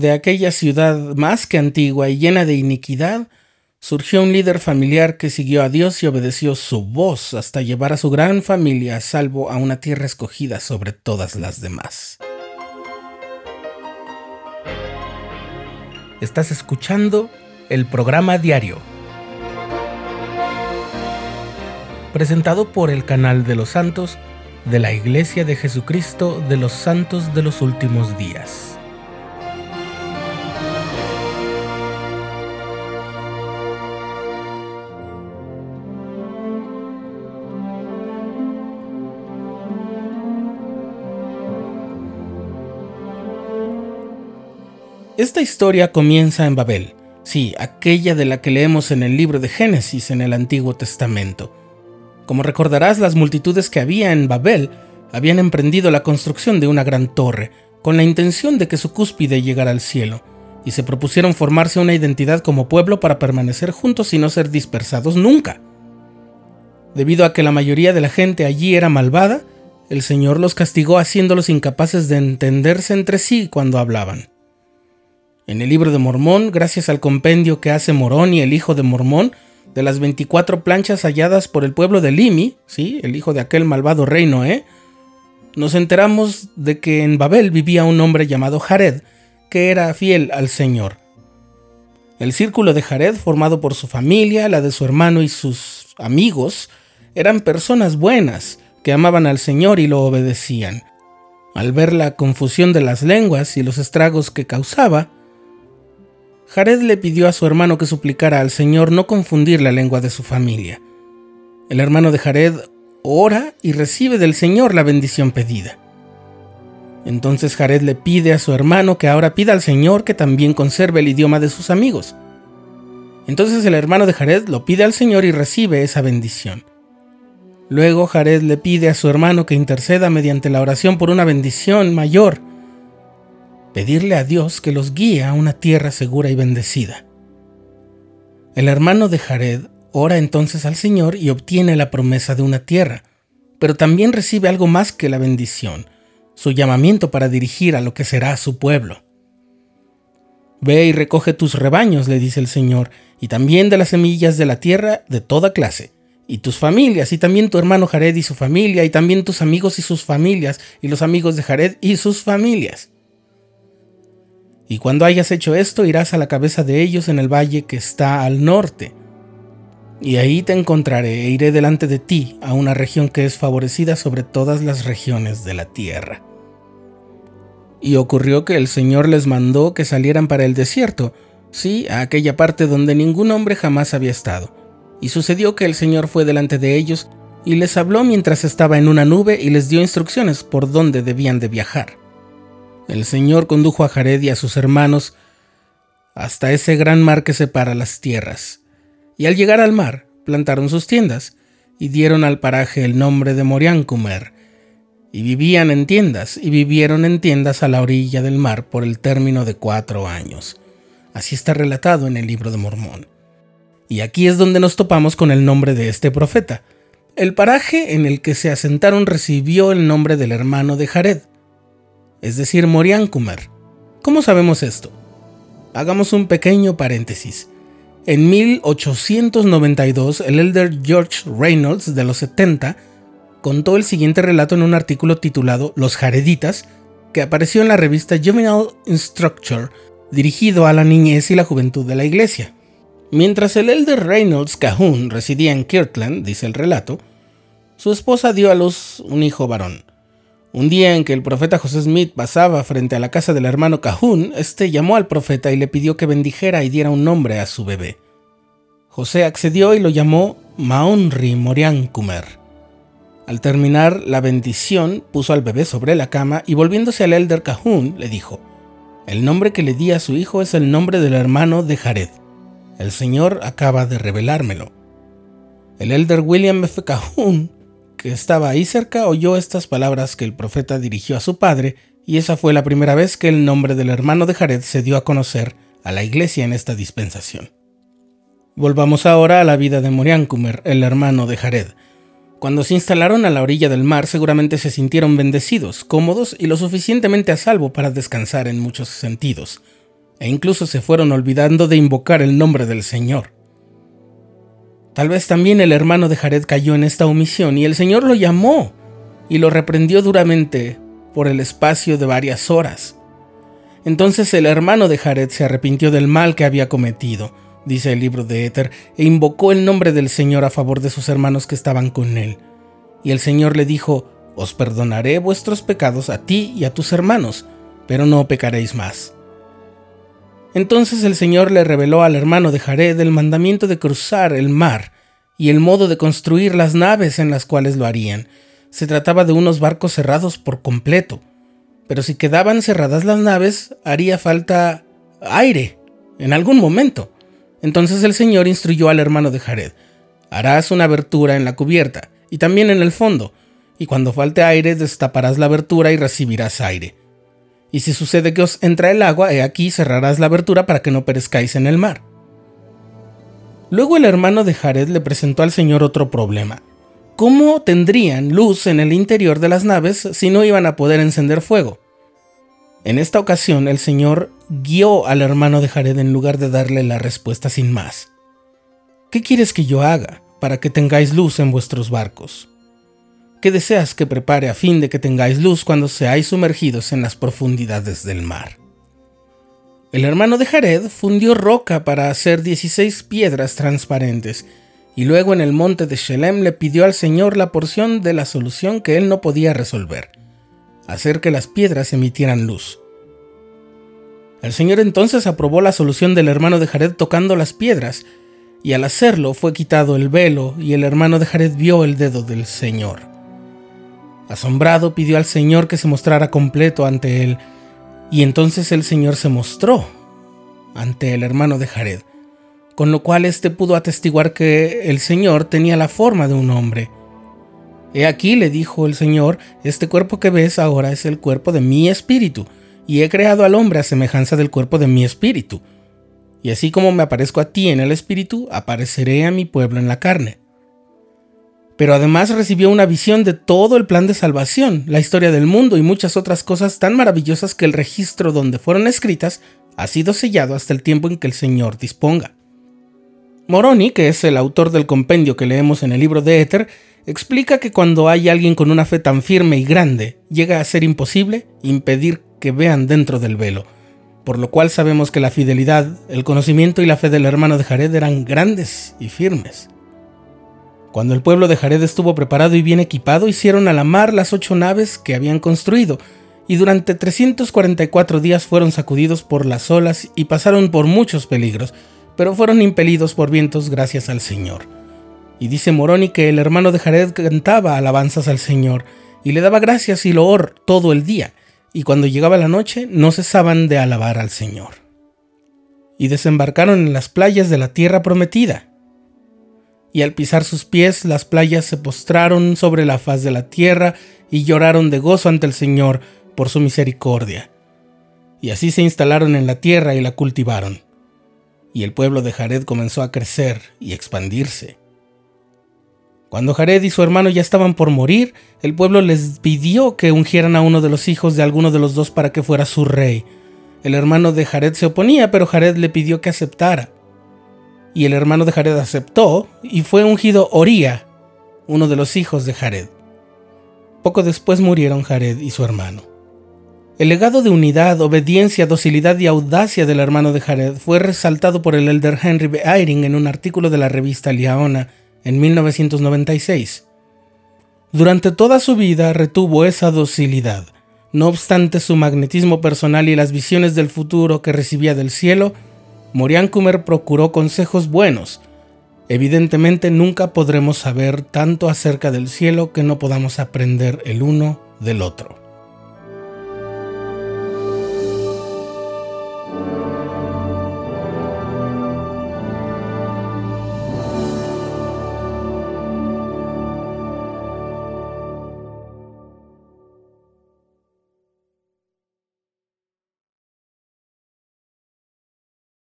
de aquella ciudad más que antigua y llena de iniquidad, surgió un líder familiar que siguió a Dios y obedeció su voz hasta llevar a su gran familia a salvo a una tierra escogida sobre todas las demás. Estás escuchando el programa diario, presentado por el canal de los santos de la Iglesia de Jesucristo de los Santos de los Últimos Días. Esta historia comienza en Babel, sí, aquella de la que leemos en el libro de Génesis en el Antiguo Testamento. Como recordarás, las multitudes que había en Babel habían emprendido la construcción de una gran torre, con la intención de que su cúspide llegara al cielo, y se propusieron formarse una identidad como pueblo para permanecer juntos y no ser dispersados nunca. Debido a que la mayoría de la gente allí era malvada, el Señor los castigó haciéndolos incapaces de entenderse entre sí cuando hablaban. En el libro de Mormón, gracias al compendio que hace Morón y el hijo de Mormón, de las 24 planchas halladas por el pueblo de Limi, ¿sí? el hijo de aquel malvado rey Noé, nos enteramos de que en Babel vivía un hombre llamado Jared, que era fiel al Señor. El círculo de Jared, formado por su familia, la de su hermano y sus amigos, eran personas buenas, que amaban al Señor y lo obedecían. Al ver la confusión de las lenguas y los estragos que causaba, Jared le pidió a su hermano que suplicara al Señor no confundir la lengua de su familia. El hermano de Jared ora y recibe del Señor la bendición pedida. Entonces Jared le pide a su hermano que ahora pida al Señor que también conserve el idioma de sus amigos. Entonces el hermano de Jared lo pide al Señor y recibe esa bendición. Luego Jared le pide a su hermano que interceda mediante la oración por una bendición mayor pedirle a Dios que los guíe a una tierra segura y bendecida. El hermano de Jared ora entonces al Señor y obtiene la promesa de una tierra, pero también recibe algo más que la bendición, su llamamiento para dirigir a lo que será su pueblo. Ve y recoge tus rebaños, le dice el Señor, y también de las semillas de la tierra de toda clase, y tus familias, y también tu hermano Jared y su familia, y también tus amigos y sus familias, y los amigos de Jared y sus familias. Y cuando hayas hecho esto, irás a la cabeza de ellos en el valle que está al norte. Y ahí te encontraré e iré delante de ti a una región que es favorecida sobre todas las regiones de la tierra. Y ocurrió que el Señor les mandó que salieran para el desierto, sí, a aquella parte donde ningún hombre jamás había estado. Y sucedió que el Señor fue delante de ellos y les habló mientras estaba en una nube y les dio instrucciones por dónde debían de viajar. El Señor condujo a Jared y a sus hermanos hasta ese gran mar que separa las tierras. Y al llegar al mar, plantaron sus tiendas y dieron al paraje el nombre de Moriancumer. Y vivían en tiendas, y vivieron en tiendas a la orilla del mar por el término de cuatro años. Así está relatado en el libro de Mormón. Y aquí es donde nos topamos con el nombre de este profeta. El paraje en el que se asentaron recibió el nombre del hermano de Jared, es decir, Moriancumer. ¿Cómo sabemos esto? Hagamos un pequeño paréntesis. En 1892, el elder George Reynolds de los 70 contó el siguiente relato en un artículo titulado Los Jareditas, que apareció en la revista Juvenile Instructor, dirigido a la niñez y la juventud de la iglesia. Mientras el elder Reynolds Cahun residía en Kirtland, dice el relato, su esposa dio a luz un hijo varón. Un día en que el profeta José Smith pasaba frente a la casa del hermano Cahun, este llamó al profeta y le pidió que bendijera y diera un nombre a su bebé. José accedió y lo llamó Maonri Moriancumer. Al terminar la bendición, puso al bebé sobre la cama y volviéndose al elder Cahun, le dijo: El nombre que le di a su hijo es el nombre del hermano de Jared. El Señor acaba de revelármelo. El elder William F. Cahun que estaba ahí cerca oyó estas palabras que el profeta dirigió a su padre, y esa fue la primera vez que el nombre del hermano de Jared se dio a conocer a la iglesia en esta dispensación. Volvamos ahora a la vida de Moriancumer, el hermano de Jared. Cuando se instalaron a la orilla del mar seguramente se sintieron bendecidos, cómodos y lo suficientemente a salvo para descansar en muchos sentidos. e incluso se fueron olvidando de invocar el nombre del Señor. Tal vez también el hermano de Jared cayó en esta omisión y el Señor lo llamó y lo reprendió duramente por el espacio de varias horas. Entonces el hermano de Jared se arrepintió del mal que había cometido, dice el libro de Éter, e invocó el nombre del Señor a favor de sus hermanos que estaban con él. Y el Señor le dijo, Os perdonaré vuestros pecados a ti y a tus hermanos, pero no pecaréis más. Entonces el Señor le reveló al hermano de Jared el mandamiento de cruzar el mar y el modo de construir las naves en las cuales lo harían. Se trataba de unos barcos cerrados por completo, pero si quedaban cerradas las naves, haría falta aire en algún momento. Entonces el Señor instruyó al hermano de Jared, harás una abertura en la cubierta y también en el fondo, y cuando falte aire destaparás la abertura y recibirás aire. Y si sucede que os entra el agua, he aquí cerrarás la abertura para que no perezcáis en el mar. Luego el hermano de Jared le presentó al Señor otro problema. ¿Cómo tendrían luz en el interior de las naves si no iban a poder encender fuego? En esta ocasión el Señor guió al hermano de Jared en lugar de darle la respuesta sin más. ¿Qué quieres que yo haga para que tengáis luz en vuestros barcos? ¿Qué deseas que prepare a fin de que tengáis luz cuando seáis sumergidos en las profundidades del mar. El hermano de Jared fundió roca para hacer 16 piedras transparentes, y luego en el monte de Shelem le pidió al Señor la porción de la solución que él no podía resolver, hacer que las piedras emitieran luz. El Señor entonces aprobó la solución del hermano de Jared tocando las piedras, y al hacerlo fue quitado el velo y el hermano de Jared vio el dedo del Señor. Asombrado pidió al Señor que se mostrara completo ante él, y entonces el Señor se mostró ante el hermano de Jared, con lo cual éste pudo atestiguar que el Señor tenía la forma de un hombre. He aquí, le dijo el Señor, este cuerpo que ves ahora es el cuerpo de mi espíritu, y he creado al hombre a semejanza del cuerpo de mi espíritu. Y así como me aparezco a ti en el espíritu, apareceré a mi pueblo en la carne pero además recibió una visión de todo el plan de salvación, la historia del mundo y muchas otras cosas tan maravillosas que el registro donde fueron escritas ha sido sellado hasta el tiempo en que el Señor disponga. Moroni, que es el autor del compendio que leemos en el libro de Éter, explica que cuando hay alguien con una fe tan firme y grande, llega a ser imposible impedir que vean dentro del velo, por lo cual sabemos que la fidelidad, el conocimiento y la fe del hermano de Jared eran grandes y firmes. Cuando el pueblo de Jared estuvo preparado y bien equipado, hicieron a la mar las ocho naves que habían construido, y durante 344 días fueron sacudidos por las olas y pasaron por muchos peligros, pero fueron impelidos por vientos gracias al Señor. Y dice Moroni que el hermano de Jared cantaba alabanzas al Señor, y le daba gracias y loor todo el día, y cuando llegaba la noche no cesaban de alabar al Señor. Y desembarcaron en las playas de la tierra prometida, y al pisar sus pies las playas se postraron sobre la faz de la tierra y lloraron de gozo ante el Señor por su misericordia. Y así se instalaron en la tierra y la cultivaron. Y el pueblo de Jared comenzó a crecer y expandirse. Cuando Jared y su hermano ya estaban por morir, el pueblo les pidió que ungieran a uno de los hijos de alguno de los dos para que fuera su rey. El hermano de Jared se oponía, pero Jared le pidió que aceptara y el hermano de Jared aceptó y fue ungido Oría, uno de los hijos de Jared. Poco después murieron Jared y su hermano. El legado de unidad, obediencia, docilidad y audacia del hermano de Jared fue resaltado por el elder Henry B. Eyring en un artículo de la revista Liaona en 1996. Durante toda su vida retuvo esa docilidad. No obstante su magnetismo personal y las visiones del futuro que recibía del cielo, Moriancumer procuró consejos buenos. Evidentemente nunca podremos saber tanto acerca del cielo que no podamos aprender el uno del otro.